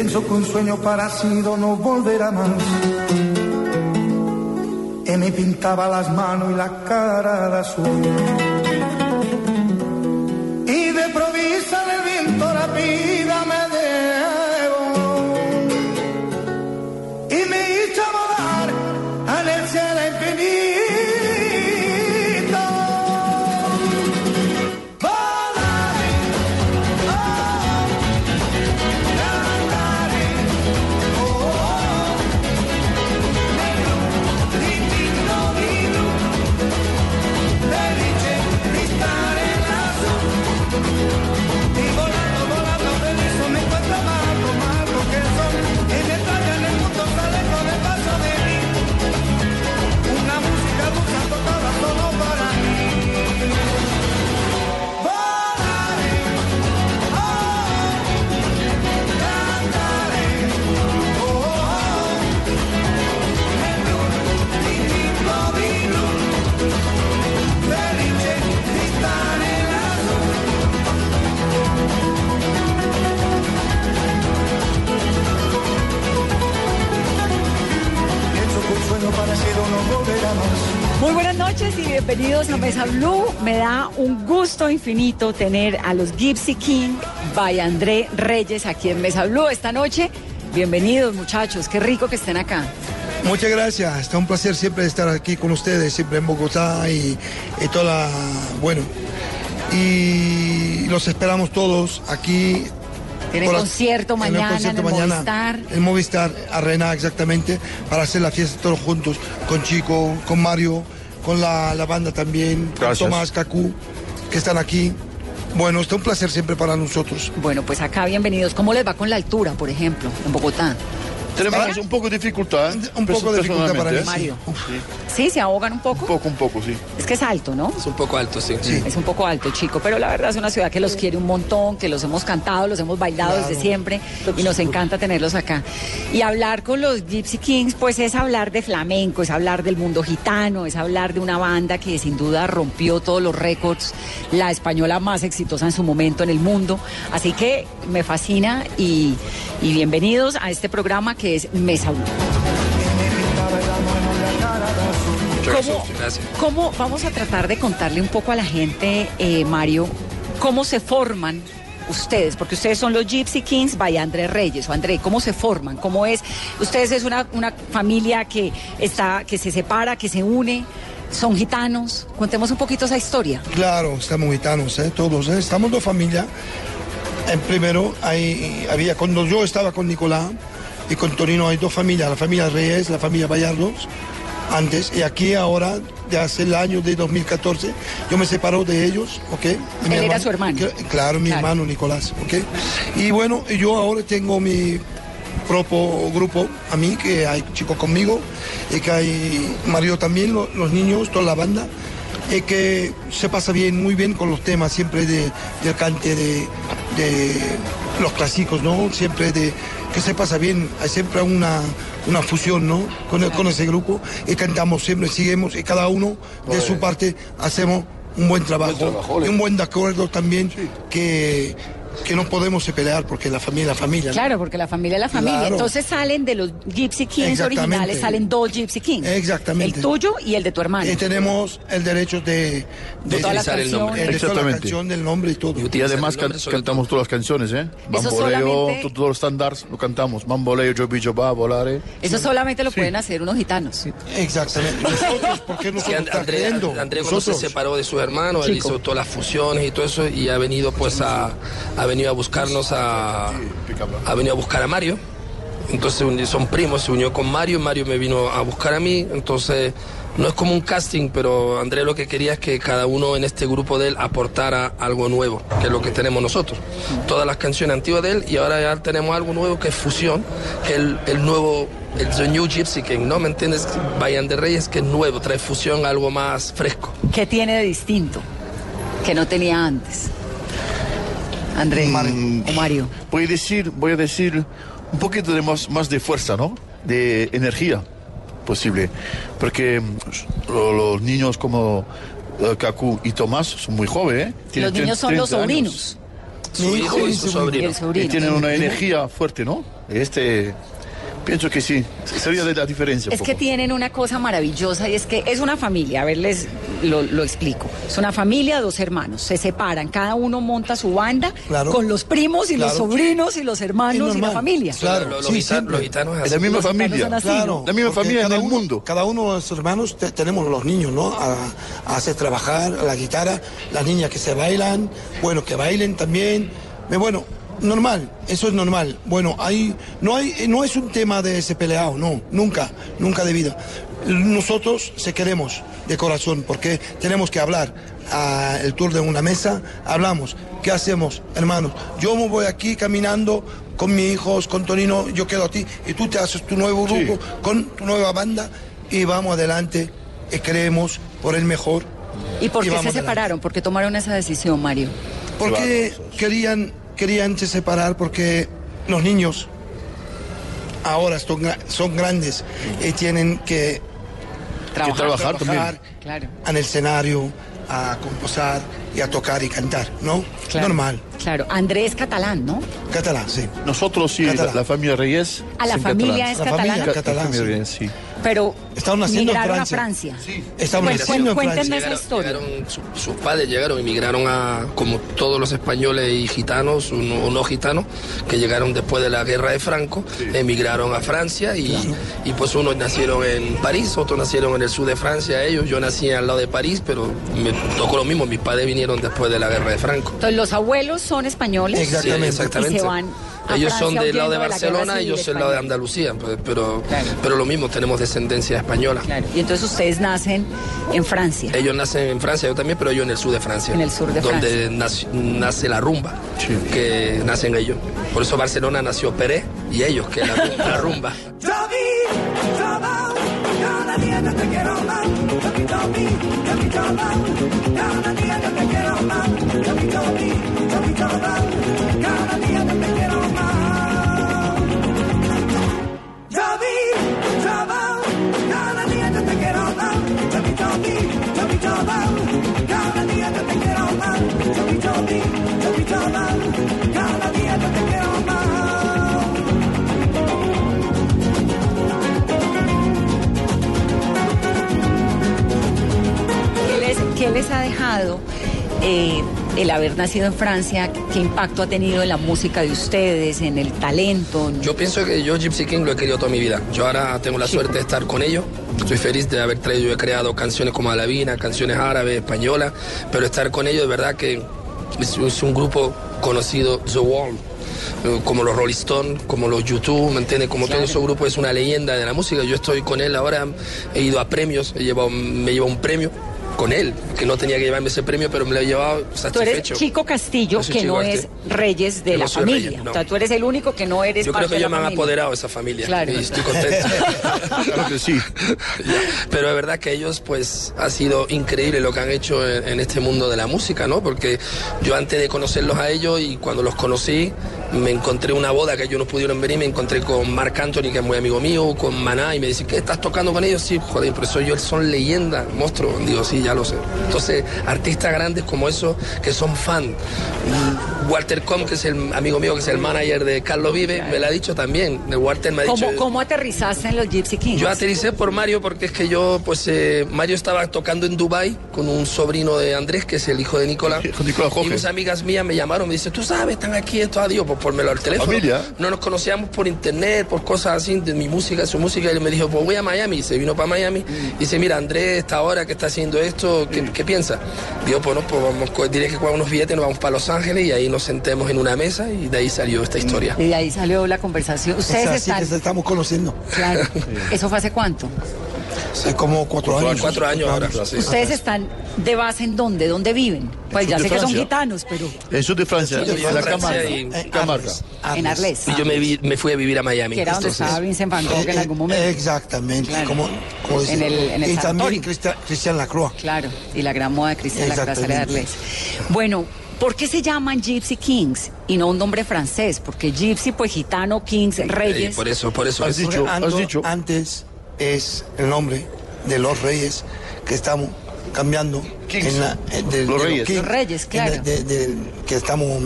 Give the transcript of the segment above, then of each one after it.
Pienso que un sueño parecido no volverá más. Y me pintaba las manos y la cara de azul. Muy buenas noches y bienvenidos a Mesa Blue. Me da un gusto infinito tener a los Gypsy King by André Reyes aquí en Mesa Blue esta noche. Bienvenidos muchachos, qué rico que estén acá. Muchas gracias, está un placer siempre estar aquí con ustedes, siempre en Bogotá y, y toda la, bueno, y los esperamos todos aquí. Por la- concierto en el mañana concierto en el mañana, Movistar. El Movistar Arena, exactamente, para hacer la fiesta todos juntos, con Chico, con Mario, con la, la banda también, con. Tomás, Cacú, que están aquí. Bueno, está un placer siempre para nosotros. Bueno, pues acá bienvenidos. ¿Cómo les va con la altura, por ejemplo, en Bogotá? Tenemos un poco de dificultad. Un poco de dificultad para Mario. ¿eh? ¿Sí? ¿Se ahogan un poco? Un poco, un poco, sí. Es que es alto, ¿no? Es un poco alto, sí. Es un poco alto, chico, pero la verdad es una ciudad que los quiere un montón, que los hemos cantado, los hemos bailado Claro. desde siempre y nos encanta tenerlos acá. Y hablar con los Gypsy Kings, pues es hablar de flamenco, es hablar del mundo gitano, es hablar de una banda que sin duda rompió todos los récords, la española más exitosa en su momento en el mundo. Así que me fascina y, y bienvenidos a este programa que es Mesa Blue. Muchas ¿Cómo, gracias. Gracias. cómo- vamos a tratar de contarle un poco a la gente, eh, Mario, cómo se forman ustedes? Porque ustedes son los Gypsy Kings by André Reyes. O André, ¿cómo se forman? ¿Cómo es? Ustedes es una, una familia que está, que se separa, que se une, son gitanos. Contemos un poquito esa historia. Claro, estamos gitanos, ¿eh? todos, ¿eh? estamos dos familias. En primero, hay, había, cuando yo estaba con Nicolás y con Torino, hay dos familias, la familia Reyes, la familia Bayardos, antes, y aquí ahora, ya hace el año de 2014, yo me separo de ellos, ¿ok? De mi era su hermano. Cl- Claro, mi Claro. hermano Nicolás, ¿ok? Y bueno, yo ahora tengo mi propio grupo, a mí, que hay chicos conmigo, y que hay Mario también, lo- los niños, toda la banda, y que se pasa bien, muy bien con los temas, siempre de, del cante, de, de los clásicos, ¿no? Siempre de que se pasa bien, hay siempre una, una fusión, ¿no? Con, el- con ese grupo, y cantamos siempre, seguimos, y cada uno de su parte hacemos un buen trabajo, trabajo, y un buen acuerdo también, que, que no podemos pelear, porque la familia es la familia. ¿no? Claro, porque la familia es la familia. Claro. Entonces salen de los Gypsy Kings Exactamente. originales, salen dos Gypsy Kings. Exactamente. El tuyo y el de tu hermano. Y tenemos el derecho de, De de, el nombre. toda la Exactamente. canción, del nombre y todo. Y además can- cantamos todas las canciones, ¿eh? Bamboleo, solamente- todos los estándares lo cantamos. Bamboleo, yo billo va, volare. Eso solamente lo pueden hacer unos gitanos. Exactamente. Nosotros, ¿por qué Sí, nosotros And- está André, creyendo? André cuando se separó de su hermano, él hizo todas las fusiones y todo eso y ha venido pues a, ha venido a buscarnos a, ha venido a buscar a Mario. Entonces son primos, se unió con Mario, Mario me vino a buscar a mí, entonces no es como un casting, pero André lo que quería es que cada uno en este grupo de él aportara algo nuevo, que es lo que tenemos nosotros. Todas las canciones antiguas de él y ahora ya tenemos algo nuevo que es fusión, que el, el nuevo, el The New Gypsy King, ¿no? ¿Me entiendes? Vayan de Reyes, que es nuevo, trae fusión, algo más fresco. ¿Qué tiene de distinto que no tenía antes? André o Mario. Voy a decir, voy a decir un poquito de más, más de fuerza, ¿no? De energía posible. Porque mm, lo- los niños como eh, Kaku y Tomás son muy jóvenes. ¿eh? Tienen Los niños son 30 los años. sobrinos. Su hijo y su su sobrino. Y sobrino. tienen una energía fuerte, ¿no? Este, pienso que sí, sería de la diferencia. Es que tienen una cosa maravillosa y es que es una familia, a ver, les lo, lo explico. Es una familia, dos hermanos, se separan, cada uno monta su banda Claro. con los primos y los sobrinos y los hermanos y, la familia. Claro, Los, sí, gitanos, los gitanos es Es la así. misma Los familia. así, Claro, La misma familia en cada el uno- mundo. Cada uno de los hermanos te- tenemos los niños, ¿no? A, a hacer trabajar la guitarra, las niñas que se bailan, bueno, que bailen también. Bueno, normal, eso es normal. Bueno, hay, no, hay, no es un tema de ese peleado, no, nunca, nunca de vida. Nosotros se queremos de corazón porque tenemos que hablar. A el tour de una mesa, hablamos. ¿Qué hacemos, hermanos? Yo me voy aquí caminando con mis hijos, con Tonino, yo quedo a ti y tú te haces tu nuevo Sí. grupo con tu nueva banda y vamos adelante y creemos por el mejor. ¿Y por qué se separaron? ¿Por qué tomaron esa decisión, Mario? Porque querían, querían se separar porque los niños ahora son, son grandes y tienen que Trabajar. trabajar trabajar Claro. en el escenario, a composar y a tocar y cantar, ¿no? Claro. Normal. Claro, Andrés catalán, ¿no? Catalán, sí. Nosotros sí, la, Catalán. la familia Reyes. A la familia catalán. es La familia catalana, Ca- catalán, la familia sí. Reyes, sí. Pero Estaban naciendo en migraron Francia. a Francia. Estaban Cuen- naciendo en cuéntenme Francia. esa historia. llegaron, su- sus padres llegaron, emigraron a, como todos los españoles y gitanos, uno- o no gitanos, que llegaron después de la guerra de Franco, emigraron a Francia y, y pues unos nacieron en París, otros nacieron en el sur de Francia, ellos, yo nací al lado de París, pero me tocó lo mismo, mis padres vinieron después de la guerra de Franco. Entonces los abuelos son españoles. Exactamente. Sí, exactamente. Y se van Ellos son Francia del lado de la Barcelona, civil ellos del lado de. Andalucía, pues, pero, Claro. pero lo mismo, tenemos descendencia española. Claro. Y entonces ustedes nacen en Francia. Ellos nacen en Francia, yo también, pero yo en el sur de Francia. En el sur de Donde nace, nace la rumba, Sí. que nacen ellos. Por eso Barcelona nació Pérez y ellos, que la, la rumba. Toby, Toby, Toby, Tobo, cada día yo te quiero más. ¿Qué les, qué les ha dejado eh, el haber nacido en Francia? ¿Qué impacto ha tenido en la música de ustedes, en el talento? Yo pienso que yo Gypsy King lo he querido toda mi vida. Yo ahora tengo la suerte de estar con ellos. Estoy feliz de haber traído, yo he creado canciones como Alavina, canciones árabes, españolas, pero estar con ellos de verdad que es, es un grupo conocido, The Wall, eh, como los Rolling Stones, como los YouTube, ¿me entiendes? Como todo ese grupo es una leyenda de la música. Yo estoy con él ahora, he ido a premios, he llevado, me llevo un premio con él, que no tenía que llevarme ese premio, pero me lo he llevado Tú satisfecho. eres Chico Castillo, Yo soy que Chico no es. Reyes de Yo la no soy familia. Reyes, no. O sea, tú eres el único que no eres Yo creo parte que de ellos me han apoderado de esa familia Claro. y estoy contento. Claro que sí. Pero es verdad que ellos, pues, ha sido increíble lo que han hecho en, en este mundo de la música, ¿no? Porque yo antes de conocerlos a ellos y cuando los conocí, me encontré una boda que ellos no pudieron venir, me encontré con Marc Anthony, que es muy amigo mío, con Maná, y me dice, ¿qué estás tocando con ellos? Sí, joder, por eso ellos son leyendas, monstruos. Digo, sí, ya lo sé. Entonces, artistas grandes como esos que son fan. Walter Com, que es el amigo mío, que es el manager de Carlos Vive, me lo ha dicho también. Walter me ha dicho... ¿Cómo, ¿Cómo aterrizaste en los Gypsy Kings? Yo aterricé por Mario porque es que yo, pues, eh, Mario estaba tocando en Dubai con un sobrino de Andrés, que es el hijo de Nicolás. Nicolás y Jorge. unas amigas mías me llamaron, me dicen, tú sabes, están aquí estos adiós, pues ponmelo al teléfono. Familia. No nos conocíamos por internet, por cosas así, de mi música, su música, y él me dijo, pues voy a Miami, y se vino para Miami, y dice, mira, Andrés, esta ahora que está haciendo esto, ¿qué, qué piensa? Digo, pues no, pues vamos, diré que con unos billetes nos vamos para Los Ángeles, y ahí nos sentemos en una mesa, y de ahí salió esta historia. Y de ahí salió la conversación. Es Ustedes así que están... se estamos conociendo. Claro. ¿Eso fue hace cuánto? Hace como cuatro años. Cuatro años ahora. sí. ¿Ustedes están de base en dónde? ¿Dónde viven? Pues ya sé que son Francia. gitanos, pero En el sur de Francia, en la Francia Camarga. y- Eh, Camarga. Arles, en Arles. Y yo me, vi- me fui a vivir a Miami. Que era donde Entonces, estaba Vincent Van Gogh en Eh, algún momento. Exactamente. Claro. Como, como. En el- en el y también Cristian, Cristian Lacroix. Claro, y la gran moda de Cristian Lacroix de. Arles. Bueno, ¿por qué se llaman Gypsy Kings y no un nombre francés? Porque Gypsy, pues gitano, Kings, eh, Reyes. por eso, por eso. Has dicho, has dicho. Antes es el nombre de los reyes que estamos cambiando. Kings. En la, eh, de- Los de reyes. kings, Los reyes, claro. de- de- de- que estamos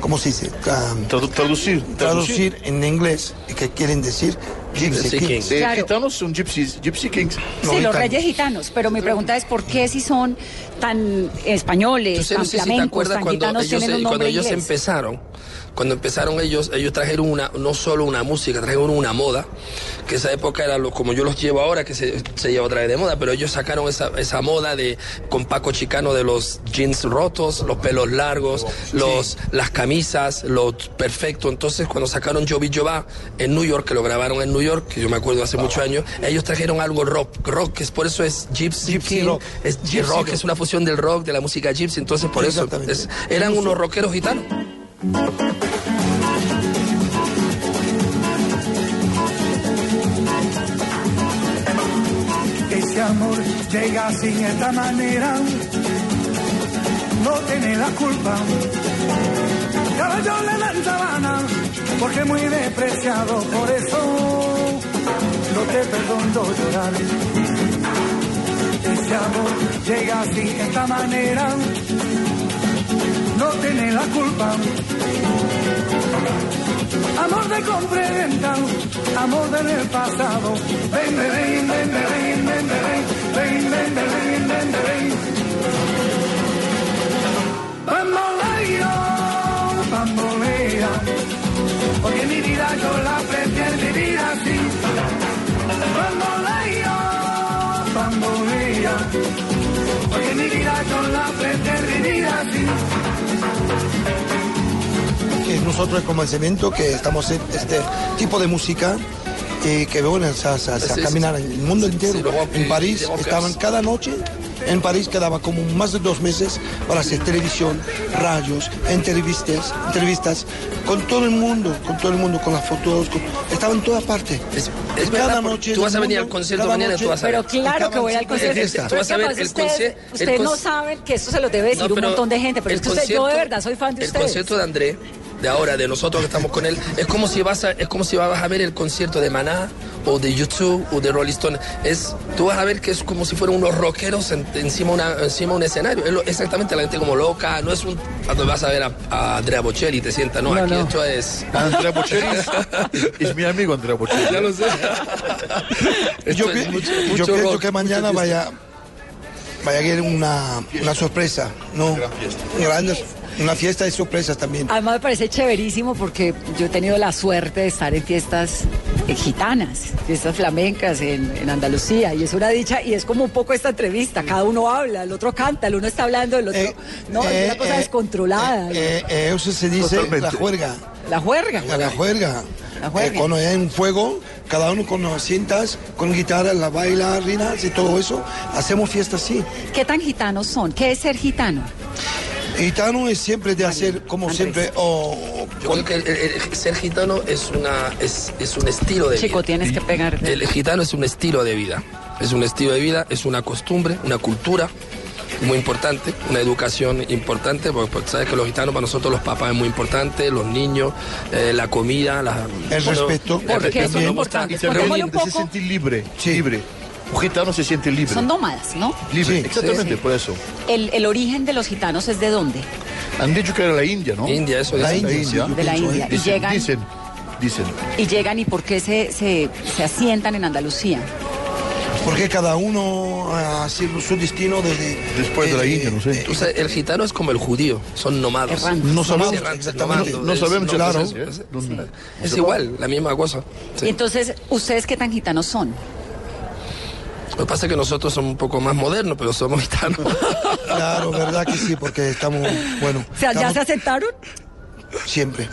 ¿cómo se dice? Ah, Tradu- traducir, traducir en inglés, que quieren decir Gypsy Gypsy Kings. Kings. Eh, Claro. gitanos son gypsies, gypsy kings. No, sí, los reyes gitanos. Pero mi pregunta es, ¿por qué si son tan españoles, Entonces, tan no sé si te flamencos, acuerdas tan cuando gitanos ellos, tienen un cuando nombre ellos inglés? empezaron, cuando empezaron ellos, ellos trajeron una, no solo una música, trajeron una moda, que esa época era lo, como yo los llevo ahora, que se, se lleva otra vez de moda, pero ellos sacaron esa, esa moda de con Paco Chicano de los jeans rotos, los pelos largos, los, las camisas, lo perfecto. Entonces, cuando sacaron Jovi Jova en New York, que lo grabaron en New York, que yo me acuerdo hace muchos años, ellos trajeron algo rock, rock, que es por eso es Gypsy, Gypsy King, rock. es Gypsy rock, rock. es una fusión del rock, de la música gypsy, entonces por eso es- eran unos rockeros gitanos. Ese amor llega sin esta manera, no tiene la culpa. Caballo le dan sabana, porque muy despreciado, por eso no te perdono llorar. Ese amor llega sin esta manera, no tiene la culpa. Amor de compra y venta, amor del pasado. Ven, ven, ven, ven, ven, ven, ven, ven, ven, ven, ven, ven, ven, ven. Bamboleo, bambolea, porque mi vida yo la vivir así. Bambolea, porque mi vida yo la vivir. Que nosotros como el cemento que estamos en este tipo de música y que bueno, o sea, Sí, sí. caminar en el mundo entero. En París estaban cada noche, en París quedaba como más de dos meses para hacer televisión, radios, entrevistas, entrevistas con todo el mundo, con todo el mundo, con las fotos, con- estaban en todas partes. Es, es cada verdad, noche tú vas a venir al concierto mañana noche- tú vas a ver. Pero claro que voy al concierto. Tú vas a ver además el ustedes, conci- el ustedes no saben que esto se lo debe decir No, un montón de gente, pero el es que usted- yo de concierto- verdad soy fan de el ustedes. concierto de André, de ahora, de nosotros que estamos con él, es como si vas a, es como si vas a ver el concierto de Maná o de YouTube o de Rolling Stone. Es, tú vas a ver que es como si fueran unos rockeros en- encima, una, encima de un escenario. Es lo- exactamente la gente como loca, no es un cuando vas a ver a, a Andrea Bocelli y te sientas, no, No, aquí no. esto es. Andrea Bocelli es mi amigo Andrea Bocelli. Ya lo sé. Yo, es mucho- pienso que mañana vaya, vaya a haber una, una sorpresa, ¿no? Grandes, una fiesta de sorpresas también. Además me parece chéverísimo porque yo he tenido la suerte de estar en fiestas gitanas, fiestas flamencas en, en Andalucía y es una dicha y es como un poco esta entrevista, cada uno habla, el otro canta, el uno está hablando, el otro... Eh, no, es una cosa eh, descontrolada. eh, eh, eso se dice Totalmente. la juerga. la juerga. La juerga. La juerga. Eh, cuando hay un fuego, cada uno con las cintas, con guitarra, las bailarinas y todo eso, hacemos fiestas así. ¿Qué tan gitanos son? ¿Qué es ser gitano? Gitano es siempre de hacer, como Andrés. siempre, o Yo creo que el- el- el ser gitano es, una, es, es un estilo de Chico, vida. tienes que pegar. El gitano es un estilo de vida. Es un estilo de vida, es una costumbre, una cultura muy importante, una educación importante, porque, porque sabes que los gitanos para nosotros los papás es muy importante, los niños, eh, la comida, la, El respeto. el ¿Por qué respeto, eso es importante? Se, Contémosle reúne, un se poco. siente libre, Sí. libre. Un gitano se siente libre. Son nómadas, ¿no? libre, Sí. exactamente, Sí. por eso. El, el origen de los gitanos es de dónde? Han dicho que era la India, ¿no? India, eso La es. India, India. sí, yo De la India. ¿eh? Y Dicen, llegan- dicen, dicen. Y llegan y por qué se, se, se asientan en Andalucía. Porque cada uno ha sido su destino desde... Después de la India, no sé. O sea, el gitano es como el judío, son nómadas. Errantes. No sabemos Errantes, exactamente. nómadas, No es- sabemos, no, claro. pues es, es- es igual, la misma cosa. Sí. Y entonces, ¿ustedes qué tan gitanos son? Lo que pasa es que nosotros somos un poco más modernos, pero somos gitanos. Claro, verdad que sí, porque estamos, bueno, O sea, ¿ya estamos se asentaron? siempre,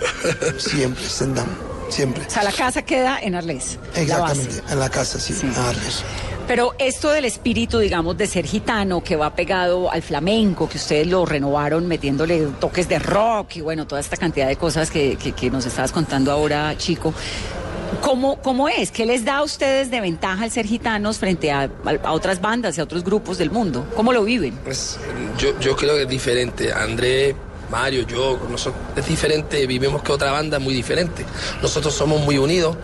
siempre, sentamos, siempre. O sea, la casa queda en Arles. la. Exactamente, en la casa, sí, Sí. a Arles. Pero esto del espíritu, digamos, de ser gitano, que va pegado al flamenco, que ustedes lo renovaron metiéndole toques de rock y bueno, toda esta cantidad de cosas que, que- que nos estabas contando ahora, chico. ¿Cómo, ¿Cómo es? ¿Qué les da a ustedes de ventaja al ser gitanos frente a, a- otras bandas y a otros grupos del mundo? ¿Cómo lo viven? Pues, yo, yo creo que es diferente. André, Mario, yo, nosotros, es diferente, vivimos que otra banda muy diferente. Nosotros somos muy unidos,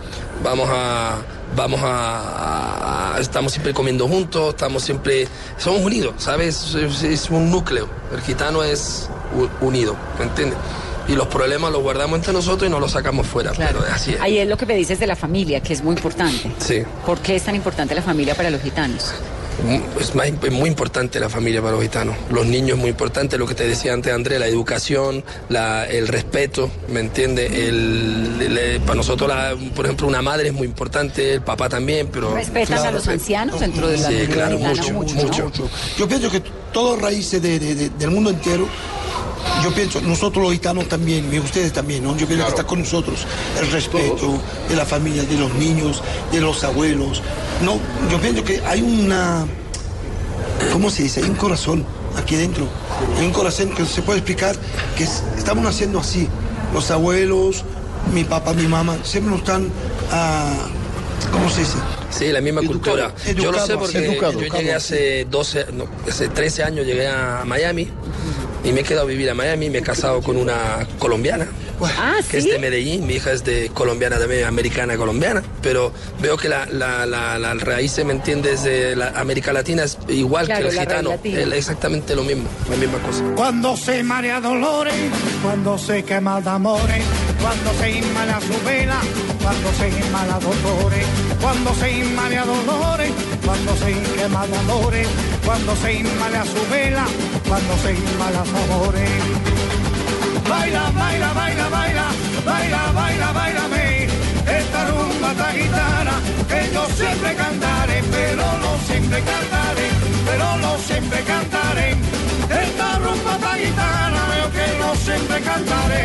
vamos a, vamos a, a- estamos siempre comiendo juntos, estamos siempre, somos unidos, ¿sabes? Es, es un núcleo. El gitano es unido, ¿me entiendes? Y los problemas los guardamos entre nosotros y no los sacamos fuera. Claro. Pero así es. Ahí es lo que me dices de la familia, que es muy importante. Sí. ¿Por qué es tan importante la familia para los gitanos? Es, más, es muy importante la familia para los gitanos. Los niños es muy importante, lo que te decía antes André, la educación, la- el respeto, ¿me entiendes? El, el- para nosotros, la- por ejemplo, una madre es muy importante, el papá también, pero... ¿Respetan a los ancianos dentro de la Sí, claro, gitana? mucho, ¿no? mucho. mucho. Yo pienso que todas raíces de- de- de- del mundo entero, yo pienso, nosotros los gitanos también, y ustedes también, ¿no? Yo pienso que está con nosotros el respeto de la familia, de los niños, de los abuelos. No, yo pienso que hay una, ¿cómo se dice? Hay un corazón aquí dentro. Hay un corazón que se puede explicar que es- estamos naciendo así. Los abuelos, mi papá, mi mamá, siempre nos están, ah, ¿cómo se dice? Sí, la misma Educado, cultura. yo lo sé educado, porque educado, yo educado, llegué hace 12, no, hace 13 años llegué a Miami y me he quedado a vivir a Miami, me he casado con una colombiana. Ah, que es ¿sí? de Medellín, mi hija es de colombiana también, americana colombiana, pero veo que la, la, la, la raíz, ¿me entiendes?, de la América Latina es igual Claro, que el gitano, es exactamente lo mismo, la misma cosa. Cuando se marea dolores, cuando se quema de amores, cuando se inmala su vela, cuando se inmala dolores, cuando se inmala dolores, cuando se quema de amores, cuando se inmala su vela, cuando se inmala amores. Baila, baila, baila, baila, baila, baila, bailame, esta rumba ta gitana, que yo siempre cantaré, pero no siempre cantaré, pero no siempre cantaré, esta rumba ta gitana, yo que no siempre cantaré.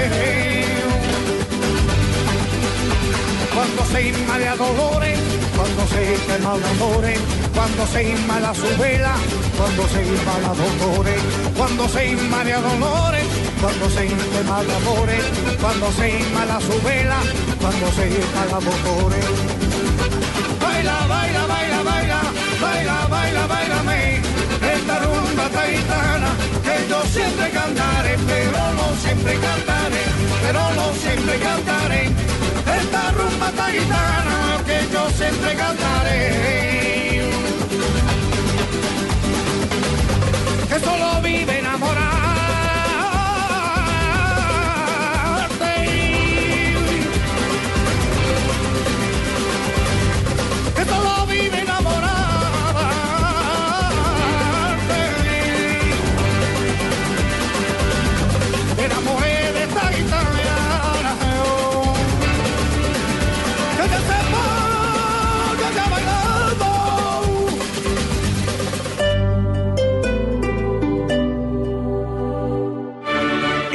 Cuando se inmala dolores, cuando se quema de amores, cuando se inmala su vela, cuando se inmala dolores, cuando se inmala dolores, cuando se quema de amores, cuando se inmala su vela, cuando se inmala dolores. Baila, baila, baila, baila, baila, baila, bailame, esta rumba taitana, que yo siempre cantaré, pero no siempre cantaré, pero no siempre cantaré, esta rumba taitana, que yo siempre cantaré. Que solo vive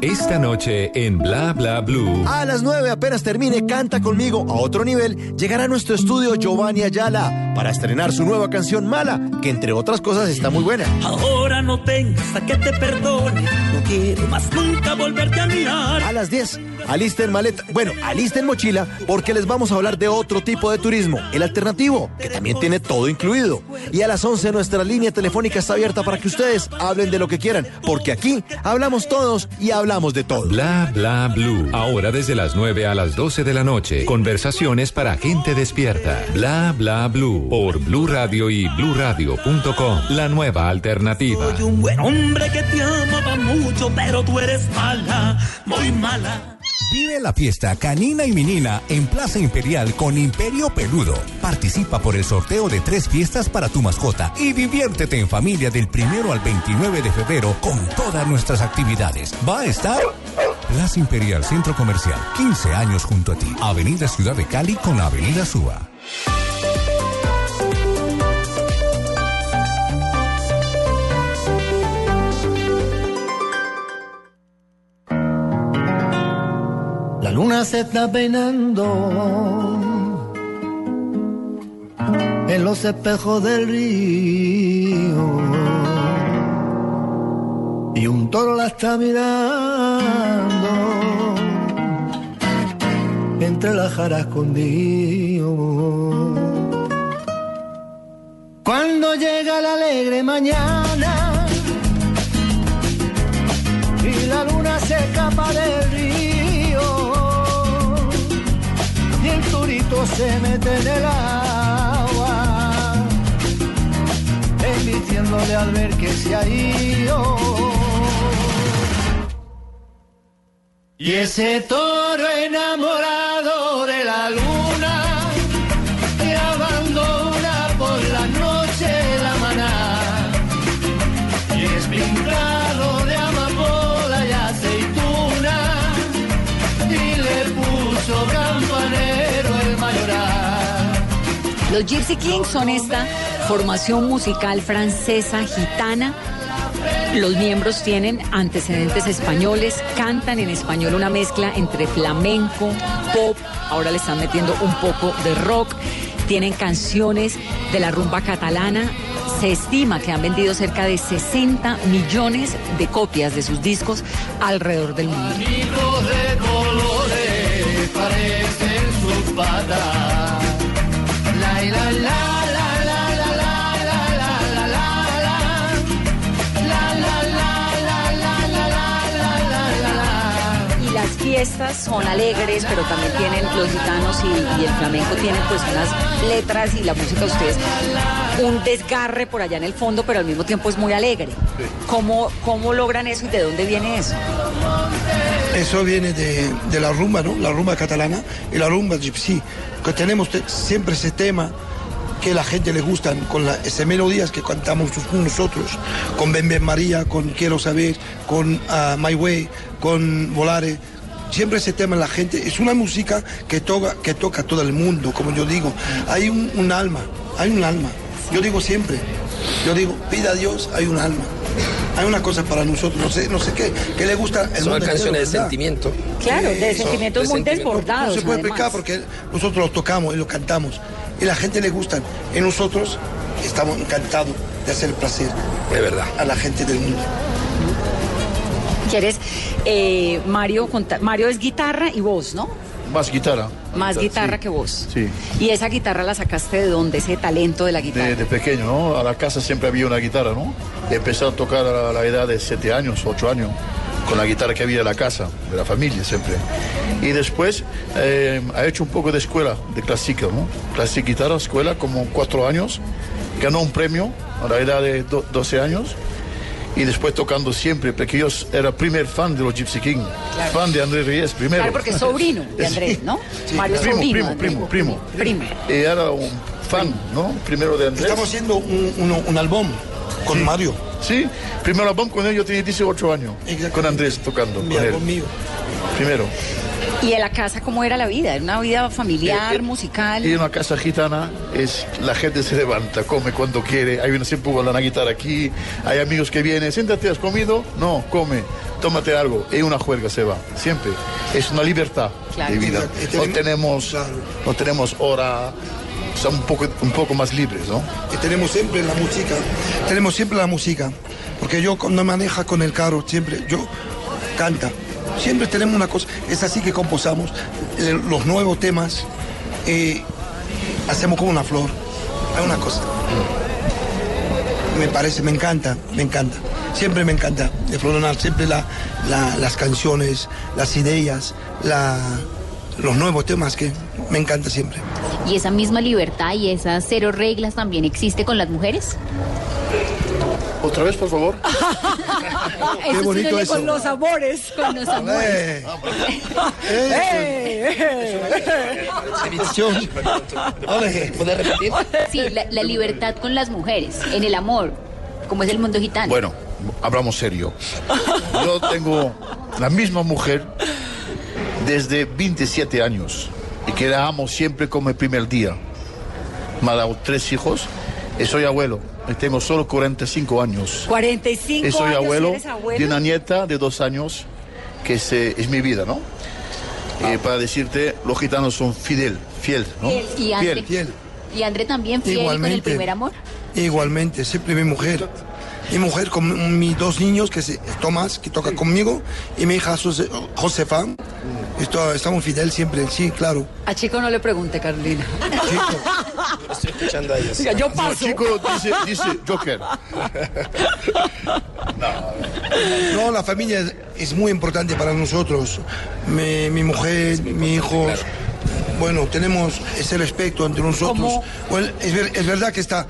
Esta noche en Bla Bla Blue. A las 9 apenas termine Canta conmigo a otro nivel, llegará a nuestro estudio Giovanni Ayala para estrenar su nueva canción Mala, que entre otras cosas está muy buena. Ahora no tengas a que te perdone, no quiero más nunca volverte a mirar. A las 10, alisten maleta, bueno, alisten mochila, porque les vamos a hablar de otro tipo de turismo, el alternativo, que también tiene todo incluido. Y a las 11 nuestra línea telefónica está abierta para que ustedes hablen de lo que quieran, porque aquí hablamos todos y hablamos de todo. Bla Bla Blue. Ahora desde las 9 a las 12 de la noche. Conversaciones para gente despierta. Bla Bla Blue. Por Blue Radio y bluradio.com. La nueva alternativa. Soy un buen hombre que te amaba mucho, pero tú eres mala, muy mala. Vive la fiesta canina y menina en Plaza Imperial con Imperio Peludo. Participa por el sorteo de tres fiestas para tu mascota y diviértete en familia del primero al 29 de febrero con todas nuestras actividades. Va a estar Plaza Imperial Centro Comercial, 15 años junto a ti. Avenida Ciudad de Cali con Avenida Suba. Luna se está peinando. En los espejos del río. Y un toro la está mirando. Entre las jaras escondido. Cuando llega la alegre mañana y la luna se escapa del se mete en el agua, emitiéndole al ver que se ha ido. Y ese toro enamorado de la luna Los Gypsy Kings son esta formación musical francesa gitana. Los miembros tienen antecedentes españoles, cantan en español una mezcla entre flamenco, pop, ahora le están metiendo un poco de rock, tienen canciones de la rumba catalana. Se estima que han vendido cerca de 60 millones de copias de sus discos alrededor del mundo. Fiestas son alegres, pero también tienen los gitanos y, y el flamenco tienen pues unas letras y la música de ustedes un desgarre por allá en el fondo, pero al mismo tiempo es muy alegre. ¿Cómo, cómo logran eso y de dónde viene eso? Eso viene de, de la rumba, ¿no? La rumba catalana y la rumba gypsy. Que tenemos te- siempre ese tema que la gente le gustan, con la, esas melodías que cantamos nosotros, con Ben Ben María, con Quiero Saber, con ah, My Way, con Volare. Siempre ese tema la gente, es una música que toca, que toca a todo el mundo, como yo digo. Hay un, un alma, hay un alma. Yo digo siempre, yo digo, pida a Dios, hay un alma. Hay una cosa para nosotros, no sé, no sé qué, que le gusta el Son mundo canciones de sentimiento. Claro, de Eso, sentimientos de muy sentimiento. desbordados. No se puede además. pecar porque nosotros lo tocamos y lo cantamos. Y la gente le gustan. Y nosotros estamos encantados de hacer placer De verdad. a la gente del mundo. ¿Quieres, eh, Mario, Mario es guitarra y voz, ¿no? Más guitarra. Más guitarra sí. que voz. Sí. ¿Y esa guitarra la sacaste de dónde? Ese talento de la guitarra. De, de pequeño, ¿no? A la casa siempre había una guitarra, ¿no? Empecé a tocar a la edad de 7 años, 8 años, con la guitarra que había en la casa, de la familia siempre. Y después eh, ha hecho un poco de escuela, de clásica, ¿no? Clásica guitarra, escuela, como 4 años. Ganó un premio a la edad de do- 12 años. Y después tocando siempre, porque yo era primer fan de los Gypsy King, fan de Andrés Reyes, primero. Claro, porque es sobrino de Andrés, ¿no? Mario Primo, sobrino. primo, primo, primo. Primo. Y era un fan, ¿no? Primero de Andrés. Estamos haciendo un, un- un álbum con Sí. Mario. Sí, primero álbum con él yo tenía 18 años, Exactamente. con Andrés tocando, Mi con él. mío. Primero. ¿Y en la casa cómo era la vida? ¿Era una vida familiar, Eh, eh, musical? Y en una casa gitana es la gente se levanta, come cuando quiere, hay una siempre la guitarra aquí, hay amigos que vienen, siéntate, ¿has comido? No, come, tómate algo, y una juerga se va, siempre. Es una libertad Claro. de vida. Exacto. No tenemos, no tenemos hora, son un poco, un poco más libres, ¿no? Y tenemos siempre la música. Tenemos siempre la música. Porque yo cuando maneja con el carro, siempre, yo canta. Siempre tenemos una cosa. Es así que composamos eh, los nuevos temas. eh, hacemos como una flor. Hay una cosa. Me parece, me encanta, me encanta. Siempre me encanta de Floronal, siempre la- la- las canciones, las ideas, la- los nuevos temas que me encanta siempre. ¿Y esa misma libertad y esas cero reglas también existe con las mujeres? Otra vez, por favor. Eso sí bonito no eso. Con los amores. Con los amores. Eh. ¿Puedes repetir? Sí, la, la libertad con las mujeres, en el amor, como es el mundo gitano. Bueno, hablamos serio. Yo tengo la misma mujer desde 27 años y que la amo siempre como el primer día. Me ha dado tres hijos soy abuelo. Y tengo solo 45 años. 45 Y soy años abuelo eres abuelo. de una nieta de dos años que es, eh, es mi vida, ¿no? Y para decirte, los gitanos son fidel, fiel, ¿no? Fiel. Y André, Fiel. Fiel. y André también fiel con el primer amor. Igualmente, siempre mi mujer. Mi mujer con mis dos niños, que es Tomás, que toca conmigo, y mi hija Jose- Josefa, Esto, estamos fidel siempre, sí, claro. A Chico no le pregunte, Carolina. Estoy escuchando a ellos. Yo No, paso. chico dice, dice Joker. No, la familia es, es muy importante para nosotros. Mi, mi mujer, mi hijo. Bueno, tenemos ese respeto entre nosotros. Es, ver- es verdad que esta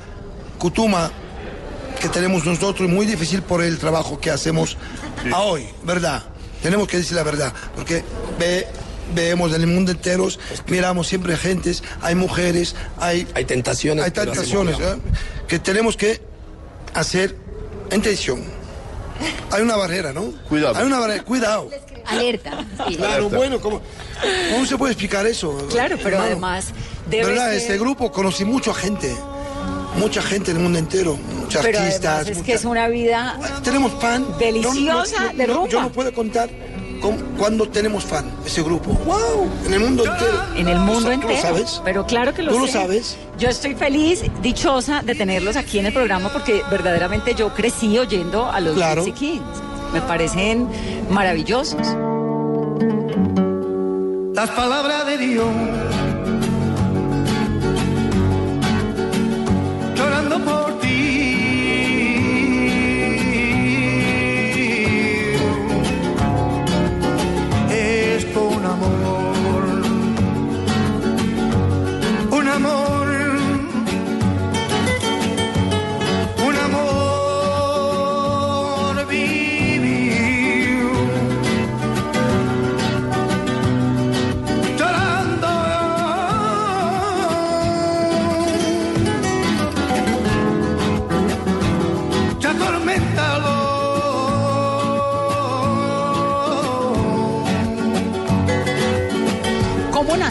cutuma que tenemos nosotros es muy difícil por el trabajo que hacemos a hoy, ¿verdad? Tenemos que decir la verdad, porque ve, vemos en el mundo entero, miramos siempre gentes, hay mujeres, hay, Hay tentaciones. hay tentaciones hacemos- ¿eh? que tenemos que hacer en tensión. Hay una barrera, ¿no? Cuidado. Hay una barrera, cuidado. Alerta. sí. Claro, Alerta. bueno, ¿cómo, ¿cómo se puede explicar eso? Claro, pero hermano? además debe ¿Verdad? ser- Este grupo conocí mucha gente, mucha gente del mundo entero, muchos Pero artistas. es mucha- que es una vida Tenemos fan. deliciosa de no, rumba. Yo no puedo contar con, cuando tenemos fan, ese grupo. ¡Wow! En el mundo entero. en el mundo ¿Tú lo entero. sabes? Pero claro que lo ¿Tú lo sé. sabes? Yo estoy feliz, dichosa de tenerlos aquí en el programa porque verdaderamente yo crecí oyendo a los Claro. Kings. Me parecen maravillosos. Las palabras de Dios. Llorando por ti.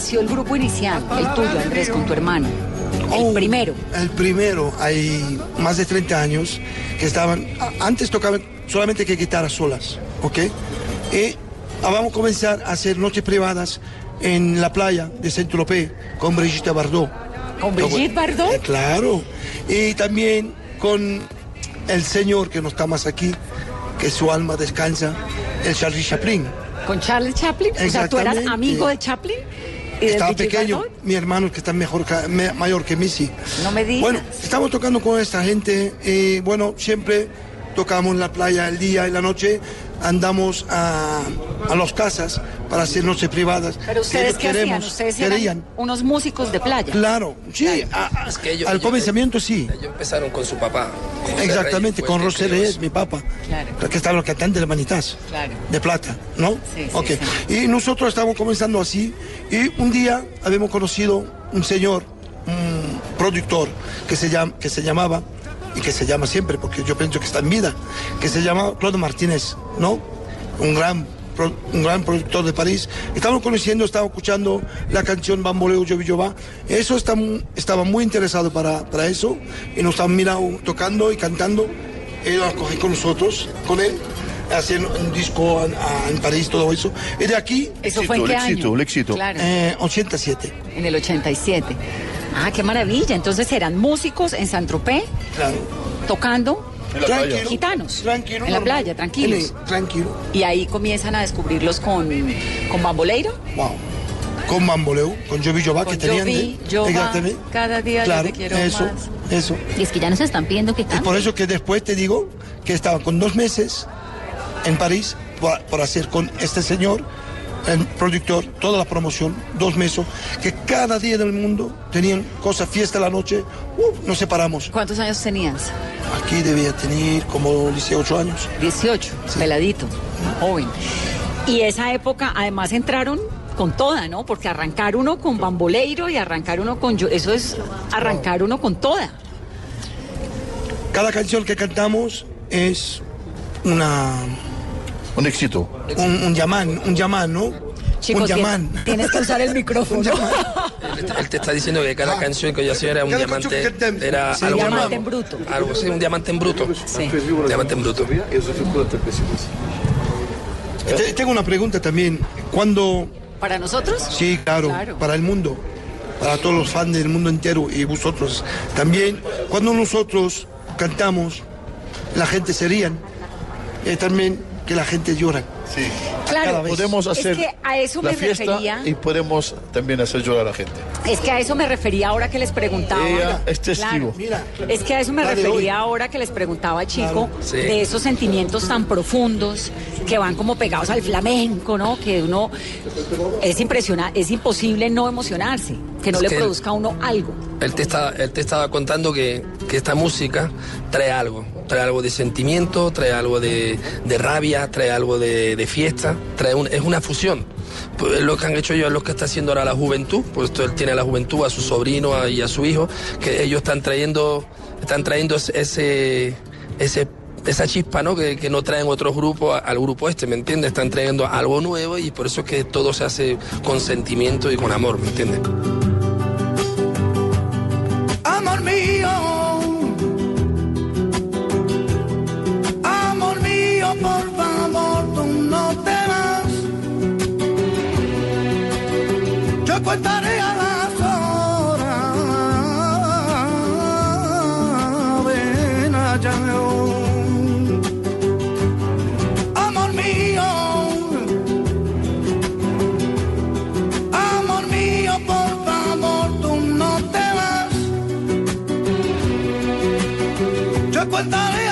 Nació el grupo inicial, el tuyo, Andrés, con tu hermano? El Oh, primero. El primero, hay más de 30 años que estaban. Antes tocaban solamente que guitarras solas, ¿ok? Y ah, vamos a comenzar a hacer noches privadas en la playa de Saint-Tropez con Brigitte Bardot. ¿Con Brigitte Bardot? Eh, claro. Y también con el señor que no está más aquí, que su alma descansa, el Charlie Chaplin. ¿Con Charles Chaplin? O sea, ¿tú eras amigo de Chaplin? ¿Y de Estaba pequeño, mi hermano que está mejor, mayor que mí, sí. No me digas. Bueno, estamos tocando con esta gente y bueno, siempre tocamos en la playa el día y la noche, andamos a, a las casas para hacer noches privadas. Pero ustedes hacían? queremos- Ustedes querían. unos músicos de playa. Claro, sí, a- a- Es que ellos- al ellos- comenzamiento sí. Ellos empezaron con su papá. José Exactamente, Reyes, con que José Reyes, mi papá, Claro. que estaba el cantante de Manitas, Claro. de plata, ¿no? Sí, sí, Ok. sí. Y nosotros estábamos comenzando así, y un día habíamos conocido un señor, un productor, que se, llama, que se llamaba, y que se llama siempre, porque yo pienso que está en vida, que se llama Claude Martínez, ¿no? Un gran, un gran productor de París. Estábamos conociendo, estábamos escuchando la canción Bamboleo Yo Va. Eso está, estaba muy interesado para, para eso, y nos estaban mirando, tocando y cantando. Él lo cogí con nosotros, con él, haciendo un disco en, a- en París, todo eso. Y de aquí, ¿Eso fue en Éxito, qué el éxito, año? el éxito. Claro, eh, 87. en el 87. Ah, qué maravilla. Entonces eran músicos en San Tropez, Claro. tocando En la playa. Tranquilo. gitanos. Tranquilo. En la normal. playa, tranquilos. Tranquilo. Y ahí comienzan a descubrirlos con, con Bamboleiro. Wow. Con Bamboleo, con Jovi Jova, que tenían. Jovi, de- Jova, cada día yo claro, te quiero eso, más. Eso. Y es que ya nos están pidiendo que Y cante. por eso que después te digo que estaba con dos meses en París por, por hacer con este señor, el productor, toda la promoción, dos meses, que cada día del mundo tenían cosas, fiesta la noche, uh, nos separamos. ¿Cuántos años tenías? Aquí debía tener como 18 años. 18, peladito, joven. Y esa época además entraron con toda, ¿no? Porque arrancar uno con bamboleiro y arrancar uno con... yo- Eso es arrancar uno con toda. Cada canción que cantamos es una Un éxito. un, un llamán, un llamán, ¿no? Chicos, un llamán. tienes que usar el micrófono. Él, él te está diciendo que cada canción que yo hacía era un Ah. Diamante. Era Sí, algo diamante nuevo. en bruto. Algo, sí, un diamante en bruto. Sí. Un diamante en bruto. Te- Tengo una pregunta también. ¿Cuándo ¿Para nosotros? Sí, claro, Claro. para el mundo, para todos los fans del mundo entero y vosotros también. Cuando nosotros cantamos, la gente se rían. Eh, también que la gente llora. Sí. Claro, Cada vez. Podemos es hacer que a eso la me fiesta refería. y podemos también hacer llorar a la gente. Es que a eso me refería ahora que les preguntaba. Ella es testigo. Claro, Mira, es que a eso me la refería ahora que les preguntaba, chico, Sí. de esos sentimientos tan profundos que van como pegados al flamenco, ¿no? Que uno es impresionante, es imposible no emocionarse, que no Es le que- produzca a uno algo. Él te, está, él te estaba contando que, que esta música trae algo, trae algo de sentimiento, trae algo de, de rabia, trae algo de, de fiesta, trae un- es una fusión. Pues es lo que han hecho ellos, es lo que está haciendo ahora la juventud, pues él tiene a la juventud, a su sobrino y a su hijo, que ellos están trayendo, están trayendo ese, ese esa chispa ¿no? que, que no traen otros grupos al grupo este, ¿me entiendes? Están trayendo algo nuevo y por eso es que todo se hace con sentimiento y con amor, ¿me entiendes? Yo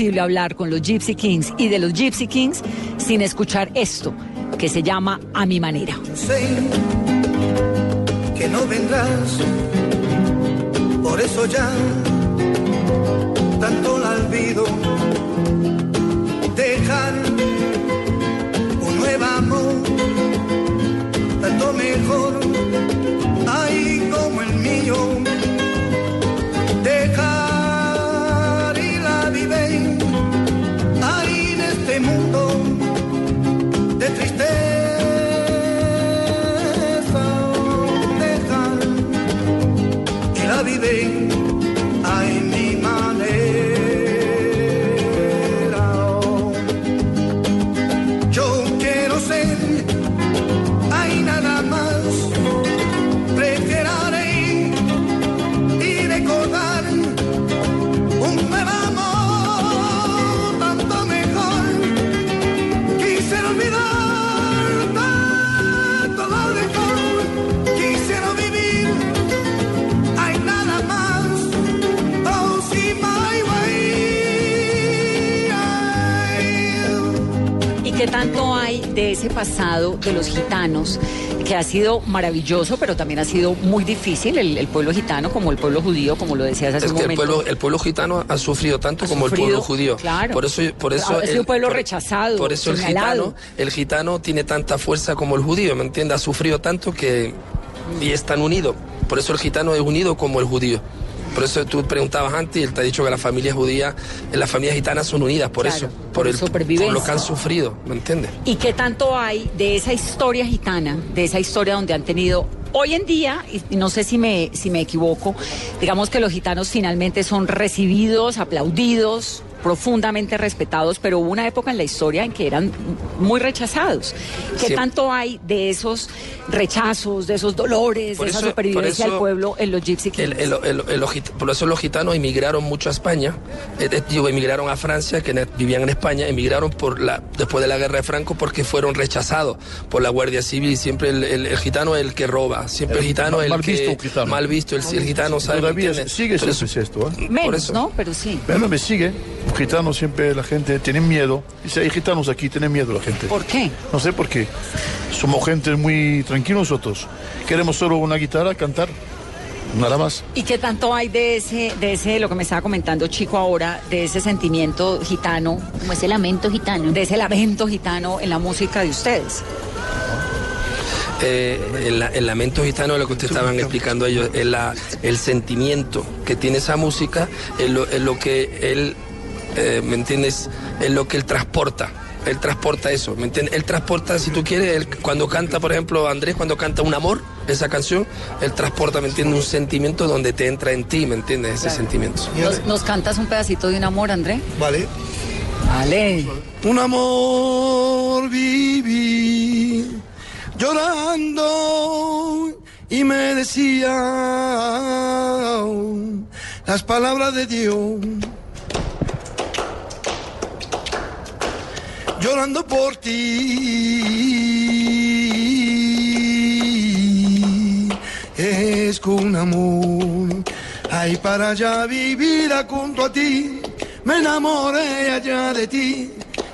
imposible hablar con los Gypsy Kings y de los Gypsy Kings sin escuchar esto, que se llama A mi manera. sé que no vendrás, por eso ya tanto la olvido. Dejar un nuevo amor, tanto mejor, ahí como el mío. Ese pasado de los gitanos que ha sido maravilloso, pero también ha sido muy difícil, el, el pueblo gitano como el pueblo judío, como lo decías hace Es un que el momento? pueblo, el pueblo gitano ha sufrido tanto Ha como sufrido, el pueblo judío. claro. Por eso, por eso Ha sido el- un pueblo por- rechazado, Por eso el gitano, el gitano tiene tanta fuerza como el judío, ¿me entiendes? Ha sufrido tanto que y es tan unido. Por eso el gitano es unido como el judío. Por eso tú preguntabas antes y él te ha dicho que las familias judías, las familias gitanas son unidas por Claro, eso, por por, el, supervivencia. por lo que han sufrido, ¿me entiendes? ¿Y qué tanto hay de esa historia gitana, de esa historia donde han tenido hoy en día, y y no sé si me, si me equivoco, digamos que los gitanos finalmente son recibidos, aplaudidos, profundamente respetados, pero hubo una época en la historia en que eran muy rechazados. ¿Qué Sí. tanto hay de esos rechazos, de esos dolores, Por de esa eso- supervivencia del eso pueblo en los Gypsy Kings? El- el- el- el- los git- por eso los gitanos emigraron mucho a España, eh, eh, digo, emigraron a Francia, que ne- vivían en España, emigraron por la, después de la guerra de Franco porque fueron rechazados por la Guardia Civil. Siempre el, el- el gitano es el que roba, siempre el, El gitano es el mal que visto gitano. mal visto, el, el gitano sabe. Todavía sigue Por siempre esto, ¿eh? Menos, eso. ¿no? Pero sí. Bueno, me sigue. Un gitano siempre la gente tiene miedo. Dice, hay gitanos aquí, tienen miedo la gente. ¿Por qué? No sé por qué. Somos gente muy tranquilos nosotros. Queremos solo una guitarra, cantar. Nada más. ¿Y qué tanto hay de ese, de ese, lo que me estaba comentando Chico ahora, de ese sentimiento gitano? Como ese lamento gitano. De ese lamento gitano en la música de ustedes. Eh, el, el lamento gitano, lo que ustedes estaban explicando ellos, es la, el sentimiento que tiene esa música, es lo, es lo que él, eh, ¿me entiendes? Es lo que él transporta. Él transporta eso, ¿me entiendes? Él transporta, si tú quieres, él, cuando canta, por ejemplo, Andrés, cuando canta Un Amor, esa canción, él transporta, ¿me entiendes? Un sentimiento donde te entra en ti, ¿me entiendes? Ese Claro. sentimiento. ¿Nos, nos cantas un pedacito de un amor, André? Vale. Vale. Un amor viví llorando y me decía las palabras de Dios. Llorando por ti es con amor. Ay, para allá vivir junto a ti, me enamoré allá de ti.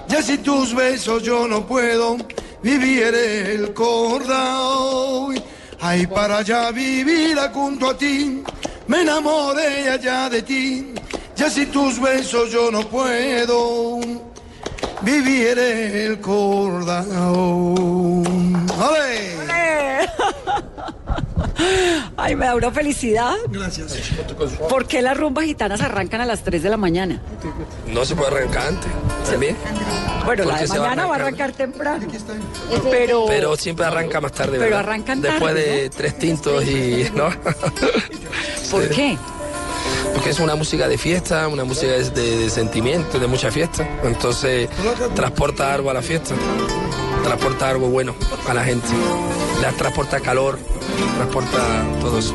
Ya sin tus besos yo no puedo vivir el cordón. Ay, para allá vivir junto a ti, me enamoré allá de ti. Ya sin tus besos yo no puedo vivir el cordón. ¡Ale! Ay, me da una felicidad. Gracias. ¿Por qué las rumbas gitanas arrancan a las 3 de la mañana? No se puede arrancar antes, ¿también? Bueno, la de se va a mañana va a arrancar. temprano. Pero, Pero siempre arranca más tarde, Pero ¿verdad? arrancan Después de tres tintos y... ¿no? ¿por qué? Porque es una música de fiesta, una música de, de- de sentimiento, de mucha fiesta. Entonces transporta algo a la fiesta, transporta algo bueno a la gente. Le transporta calor, transporta todo eso.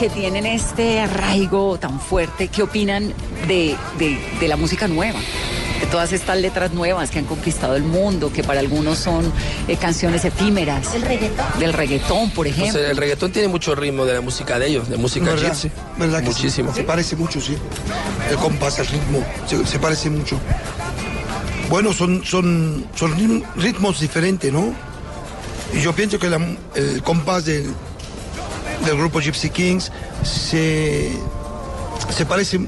Que tienen este arraigo tan fuerte, ¿qué opinan de, de- de la música nueva? De todas estas letras nuevas que han conquistado el mundo, que para algunos son eh, canciones efímeras. ¿El reggaetón? Del reggaetón, por ejemplo. El reggaetón tiene mucho ritmo de la música de ellos, de música ¿Verdad? gypsy. ¿Verdad que sí? Muchísimo. Se parece mucho, sí. El compás, el ritmo, se, se parece mucho. Bueno, son, son, son ritm- ritmos diferentes, ¿no? Y yo pienso que la- el compás del, del grupo Gypsy Kings se, se parece,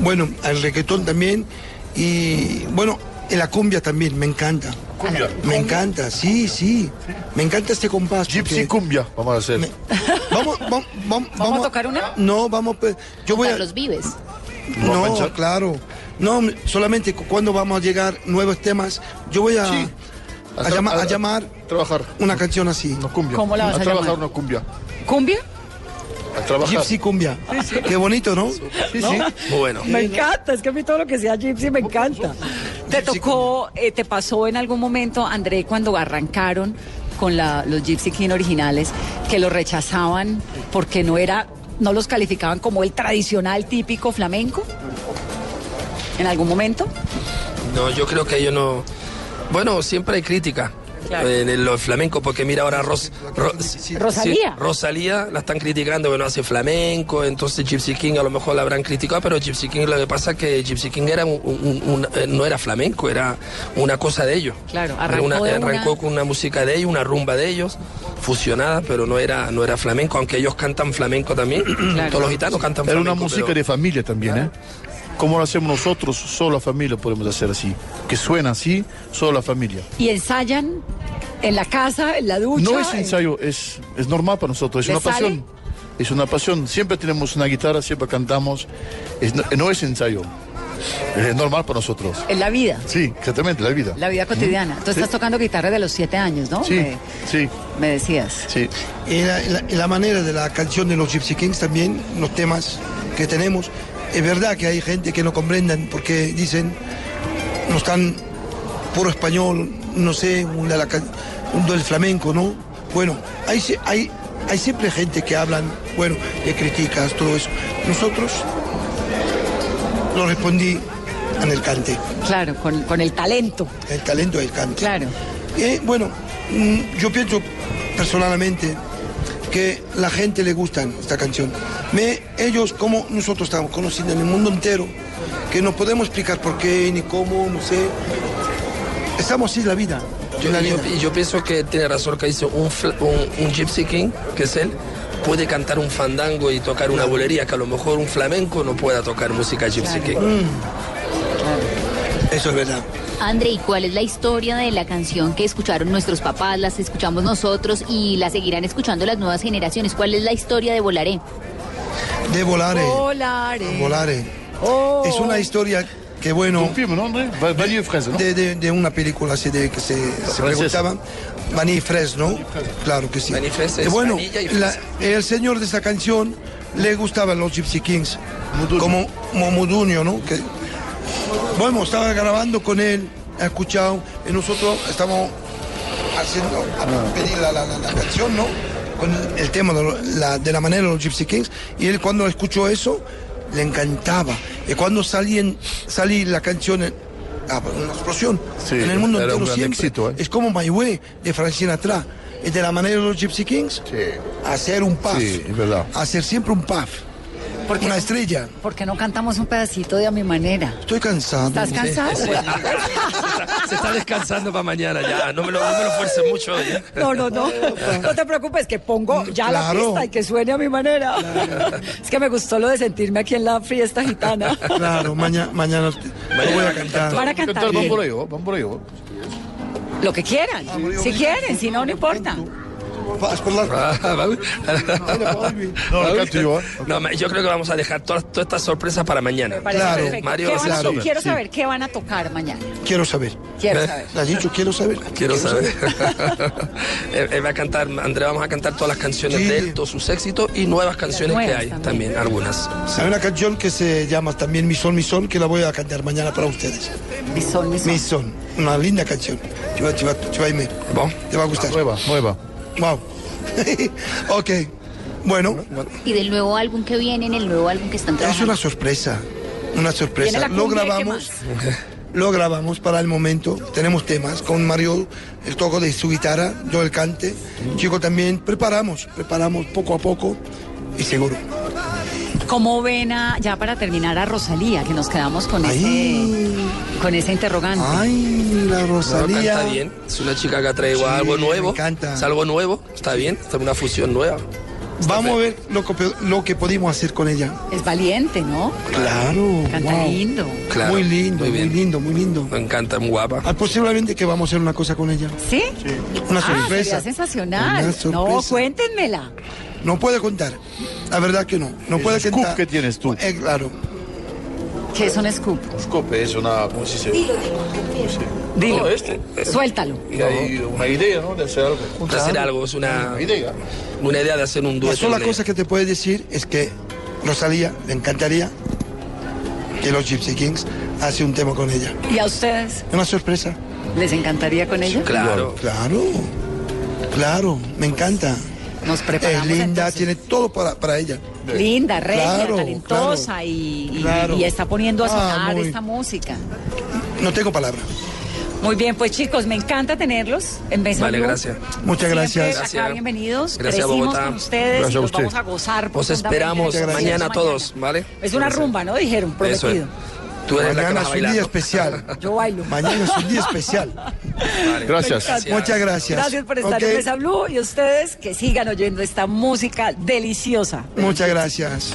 bueno, al reggaetón también. Y bueno, en la cumbia también, me encanta. Cumbia. Me encanta, sí, sí. Me encanta este compás. Gypsy porque- cumbia, vamos a hacer. Vamos, vamos, vamos, ¿Vamos a tocar una? No, vamos, pues, yo voy a... Carlos Vives. ¿Lo va a No, claro. No, solamente cu- cuando vamos a llegar nuevos temas, yo voy a, Sí. a, llama- a llamar Trabajar. una canción así. Una cumbia. ¿Cómo la vas a trabajar llamar? una cumbia. ¿Cumbia? A trabajar. Gypsy cumbia. Qué bonito, ¿no? Sí, sí. Bueno. Me encanta, es que a mí todo lo que sea gypsy me encanta. ¿Te tocó, eh, te pasó en algún momento, André, cuando arrancaron con la- los Gypsy King originales, que los rechazaban porque no era, no los calificaban como el tradicional típico flamenco? ¿En algún momento? No, yo creo que ellos no. Bueno, siempre hay crítica. Claro. en el, lo flamenco, porque mira ahora Ros, Ro- Rosalía. sí, Rosalía la están criticando que no hace flamenco, entonces Gypsy King a lo mejor la habrán criticado, pero Gypsy King lo que pasa es que Gypsy King era un- un- un- eh, no era flamenco, era una cosa de ellos. Claro, Era arrancó una- de arrancó una- con una música de ellos, una rumba de ellos, fusionada, pero no era, no era flamenco, aunque ellos cantan flamenco también. Todos los gitanos cantan Era flamenco. una música pero- de familia también, ¿eh? Como lo hacemos nosotros, solo la familia podemos hacer así. Que suena así, solo la familia. Y ensayan en la casa, en la ducha. No es en- ensayo, es, es normal para nosotros, es ¿Le una pasión. Es una pasión. Siempre tenemos una guitarra, siempre cantamos. Es- no, no es ensayo, es normal para nosotros. En la vida. Sí, exactamente, la vida. La vida cotidiana. Tú estás tocando guitarra de los siete años, ¿no? Sí, Me, sí. me decías. Sí. Y la, la manera de la canción de los Gypsy Kings también, los temas que tenemos, es verdad que hay gente que no comprendan porque dicen, no están puro español, no sé, un del flamenco, ¿no? Bueno, hay, hay, hay siempre gente que hablan, bueno, que criticas, todo eso. Nosotros lo respondí en el cante. Claro, con, con el talento. El talento del cante. Claro. Eh, bueno, mm, yo pienso personalmente que la gente le gusta esta canción. Me, ellos, como nosotros estamos conocidos en el mundo entero, que no podemos explicar por qué ni cómo, no sé. Estamos así la vida. Yo, la yo- vida. y yo pienso que tiene razón que dice un, un, un Gypsy King, que es él, puede cantar un fandango y tocar una bolería, que a lo mejor un flamenco no pueda tocar música Gypsy King. Eso es verdad. André, ¿y cuál es la historia de la canción que escucharon nuestros papás, las escuchamos nosotros y la seguirán escuchando las nuevas generaciones? ¿Cuál es la historia de Volaré? De Volare. Volare. Volare. Oh. Es una historia que bueno. Un film, ¿no, André? Va- Vanille Fraise, ¿no? De, de- de una película así de que se, se Francesa. preguntaba. Vanille Fraise, ¿no? Claro que sí. Vanille Fraise Y es bueno, y la- el señor de esa canción le gustaban los Gypsy Kings. Como Momudunio, ¿no? Que, bueno, estaba grabando con él, ha escuchado, y nosotros estamos haciendo, a pedir la, la- la- canción, ¿no? Con el tema de, la, de la manera de los Gypsy Kings, y él cuando escuchó eso, le encantaba. Y cuando salí, en, salí la canción, ah, una explosión Sí, en el mundo entero siempre. éxito, ¿eh? Es como My Way de Francina Sinatra. Y de la manera de los Gypsy Kings, hacer un puff. Sí, es verdad. Hacer siempre un puff. Porque Una estrella. ¿Por qué no cantamos un pedacito de a mi manera? Estoy cansado. ¿Estás Sí. cansado? Se está, se está descansando para mañana ya, no me lo, no me lo fuerces mucho. ya. No, no, no. No te preocupes, que pongo ya la pista y que suene a mi manera. Es que me gustó lo de sentirme aquí en la fiesta gitana. Claro, mañana, mañana lo voy a cantar. Para cantar bien. por ahí, van por ahí. ¿no? Lo que quieran. Si quieren, si no, no importa. Vas por la- Ah, vamos. No, canto ¿eh? No, ma- yo creo que vamos a dejar todas, todas estas sorpresas para mañana. Claro. Mario ¿Qué van a- súper, quiero sí. saber qué van a tocar mañana. Quiero saber. Quiero saber. ¿Le has dicho quiero saber? Quiero saber. él, él va a cantar, André, vamos a cantar todas las canciones Sí. de él, todos sus éxitos y nuevas canciones que nuevas hay también. también, algunas. Hay una canción que se llama también Mi Sol, Mi Sol, que la voy a cantar mañana para ustedes. Mi sol, mi sol. Mi Sol, una linda canción. Te va, te va- te va a ir- Bon. te va a gustar. Nueva, nueva. Wow. ok. Bueno, Y del nuevo álbum que viene, en el nuevo álbum que están es trabajando. una sorpresa. Una sorpresa. Lo cumbia, ¿y qué grabamos. Lo grabamos para el momento. Tenemos temas con Mario, el toco de su guitarra, yo el cante. Chico también. Preparamos, preparamos poco a poco y seguro. ¿Cómo ven a, ya para terminar a Rosalía, que nos quedamos con ese con ese interrogante? Ay, la No, Rosalía. canta bien. Es una chica que ha traído Sí, algo me nuevo. encanta. Es algo nuevo. Está bien. Está una fusión nueva. Está Vamos a ver lo que, lo que pudimos hacer con ella. Es valiente, ¿no? Claro. Canta wow. lindo. Claro, muy lindo, muy, bien. lindo, muy lindo. Me encanta, muy guapa. Ah, posiblemente que vamos a hacer una cosa con ella. ¿Sí? Una ah, sorpresa. sería sensacional. Una No, sorpresa. cuéntenmela. No puede contar. La verdad que no. No puede scoop contar. que tienes tú. Eh, claro. Que es un scoop. Scope es una. ¿Cómo se dice? Dilo. No, este. Suéltalo. Y hay una idea, ¿no? De hacer algo. De hacer algo. Es una, Una idea. una idea de hacer un La dueto. sola con cosa que te puede decir es que Rosalía le encantaría que los Gypsy Kings hace un tema con ella. ¿Y a ustedes? Una sorpresa. ¿Les encantaría con ella? ella. Claro. Claro. Claro. Me encanta. Nos Es preparamos. linda, entonces. tiene todo para, para ella. Linda, regia, Claro, talentosa claro. y, y- Claro. y está poniendo a Ah, sonar muy- esta música. No tengo palabra. Muy bien, pues chicos, me encanta tenerlos en Mesa Vale, gracias. Muchas Siempre gracias. Acá Gracias. bienvenidos. Gracias, Crecimos Bogotá. con ustedes Gracias y a usted. vamos a gozar. Os profundamente esperamos Gracias. mañana mañana. todos, ¿vale? Es una rumba, ¿no? Dijeron, Eso prometido. es. Tú eres Mañana es un día especial. Yo bailo. Mañana es un día especial. Gracias. Muchas gracias. Gracias por estar Ok, en Mesa Blue y ustedes que sigan oyendo esta música deliciosa. Muchas gracias.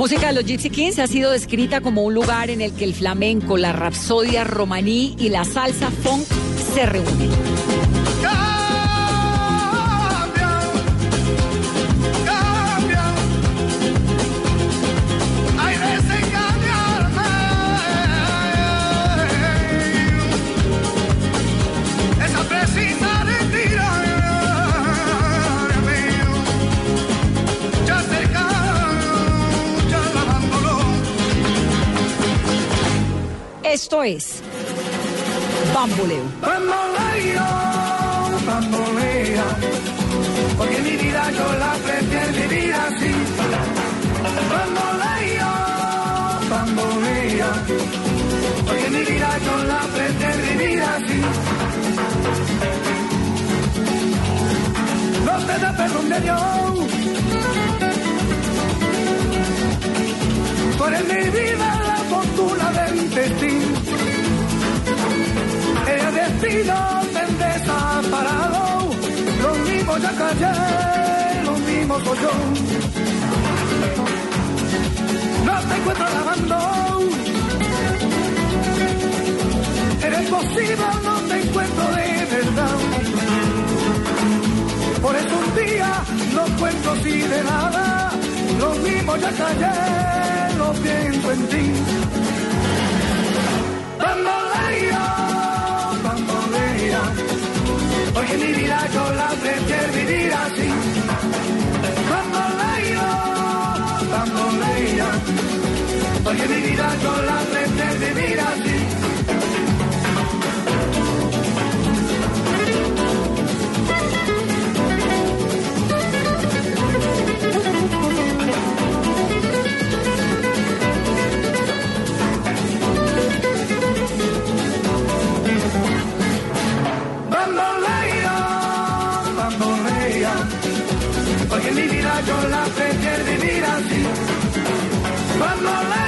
Música de los Gypsy Kings ha sido descrita como un lugar en el que el flamenco, la rapsodia romaní y la salsa funk se reúnen. Esto es Bamboleo. Bamboleo, bambolea, porque mi vida yo la prefiero vivir así. Bamboleo, bambolea, porque mi vida yo la prefiero vivir así. No te da perdón de Dios. Tú eres mi destino. El destino te desaparado, lo mismo ya callé, lo mismo soy yo. No te encuentro lavando, eres posible, no te encuentro de verdad. Por eso un día no cuento así de nada, lo mismo ya callé, lo pienso en ti. Bambolea, bambolea, porque mi vida yo la prefiero vivir así. Bambolea, bambolea, porque mi vida yo la prefiero vivir así. yo la fe vivir así. Cuando la